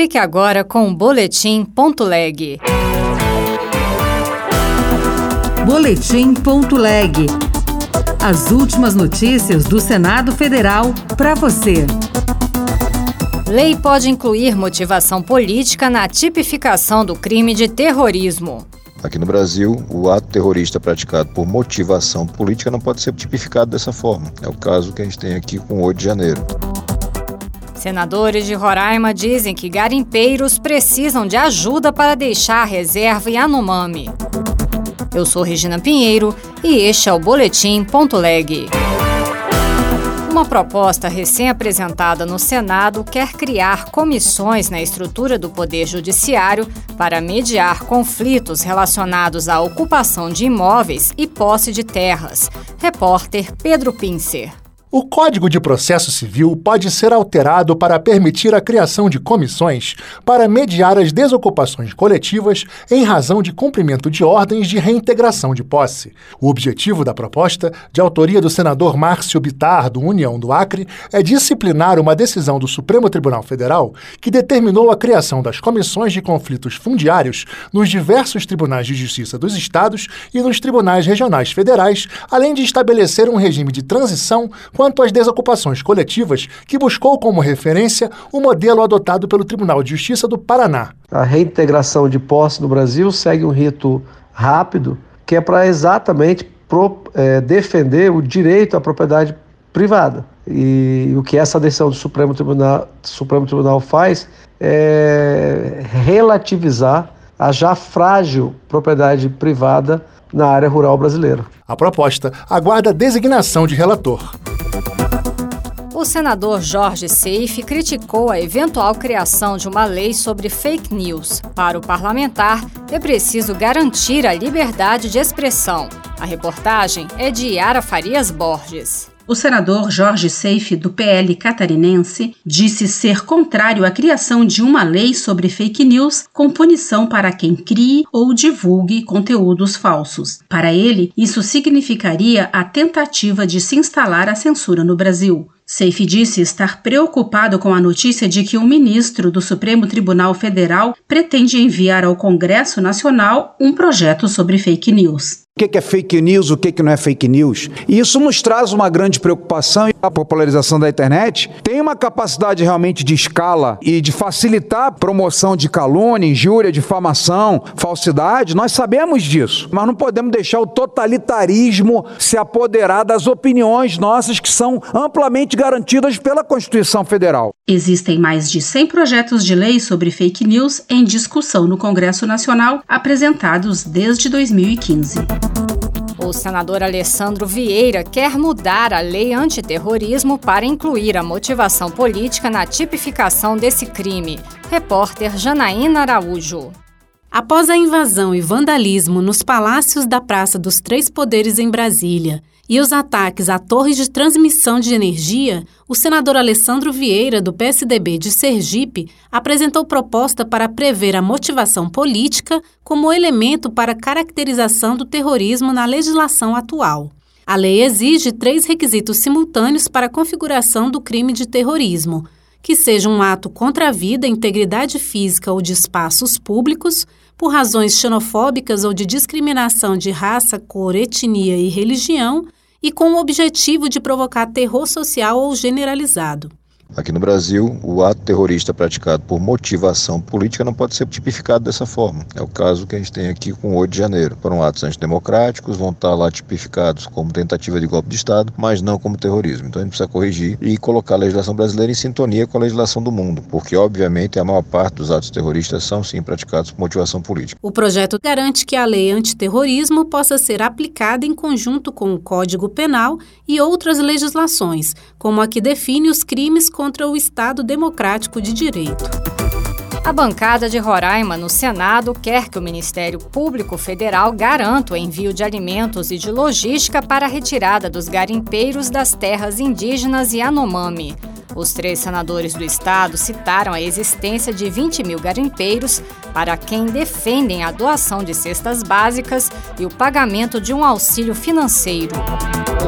Fique agora com o Boletim Ponto Leg. Boletim Ponto Leg. As últimas notícias do Senado Federal para você. Lei pode incluir motivação política na tipificação do crime de terrorismo. Aqui no Brasil, o ato terrorista praticado por motivação política não pode ser tipificado dessa forma. É o caso que a gente tem aqui com o 8 de janeiro. Senadores de Roraima dizem que garimpeiros precisam de ajuda para deixar a reserva Yanomami. Eu sou Regina Pinheiro e este é o Boletim Ponto Leg. Uma proposta recém-apresentada no Senado quer criar comissões na estrutura do Poder Judiciário para mediar conflitos relacionados à ocupação de imóveis e posse de terras. Repórter Pedro Pincer. O Código de Processo Civil pode ser alterado para permitir a criação de comissões para mediar as desocupações coletivas em razão de cumprimento de ordens de reintegração de posse. O objetivo da proposta, de autoria do senador Márcio Bitar, do União do Acre, é disciplinar uma decisão do Supremo Tribunal Federal que determinou a criação das comissões de conflitos fundiários nos diversos tribunais de justiça dos estados e nos tribunais regionais federais, além de estabelecer um regime de transição quanto às desocupações coletivas, que buscou como referência o modelo adotado pelo Tribunal de Justiça do Paraná. A reintegração de posse no Brasil segue um rito rápido, que é para exatamente pro, é, defender o direito à propriedade privada. E o que essa decisão do Supremo Tribunal, Supremo Tribunal faz é relativizar a já frágil propriedade privada na área rural brasileira. A proposta aguarda a designação de relator o senador Jorge Seife criticou a eventual criação de uma lei sobre fake news. Para o parlamentar, é preciso garantir a liberdade de expressão. A reportagem é de Yara Farias Borges. O senador Jorge Seife, do PL catarinense, disse ser contrário à criação de uma lei sobre fake news com punição para quem crie ou divulgue conteúdos falsos. Para ele, isso significaria a tentativa de se instalar a censura no Brasil. Seife disse estar preocupado com a notícia de que um ministro do Supremo Tribunal Federal pretende enviar ao Congresso Nacional um projeto sobre fake news o que é fake news, o que não é fake news. E isso nos traz uma grande preocupação e a popularização da internet tem uma capacidade realmente de escala e de facilitar a promoção de calúnia, injúria, difamação, falsidade. Nós sabemos disso, mas não podemos deixar o totalitarismo se apoderar das opiniões nossas que são amplamente garantidas pela Constituição Federal. Existem mais de 100 projetos de lei sobre fake news em discussão no Congresso Nacional, apresentados desde 2015. O senador Alessandro Vieira quer mudar a lei antiterrorismo para incluir a motivação política na tipificação desse crime. Repórter Janaína Araújo. Após a invasão e vandalismo nos palácios da Praça dos Três Poderes em Brasília e os ataques a torres de transmissão de energia, o senador Alessandro Vieira, do PSDB de Sergipe, apresentou proposta para prever a motivação política como elemento para caracterização do terrorismo na legislação atual. A lei exige três requisitos simultâneos para a configuração do crime de terrorismo: que seja um ato contra a vida, integridade física ou de espaços públicos, por razões xenofóbicas ou de discriminação de raça, cor, etnia e religião e com o objetivo de provocar terror social ou generalizado. Aqui no Brasil, o ato terrorista praticado por motivação política não pode ser tipificado dessa forma. É o caso que a gente tem aqui com o 8 de janeiro. Foram atos antidemocráticos, vão estar lá tipificados como tentativa de golpe de Estado, mas não como terrorismo. Então a gente precisa corrigir e colocar a legislação brasileira em sintonia com a legislação do mundo, porque obviamente a maior parte dos atos terroristas são sim praticados por motivação política. O projeto garante que a lei antiterrorismo possa ser aplicada em conjunto com o Código Penal e outras legislações, como a que define os crimes contra o Estado Democrático de Direito. A bancada de Roraima no Senado quer que o Ministério Público Federal garanta o envio de alimentos e de logística para a retirada dos garimpeiros das terras indígenas e Anomami. Os três senadores do estado citaram a existência de 20 mil garimpeiros para quem defendem a doação de cestas básicas e o pagamento de um auxílio financeiro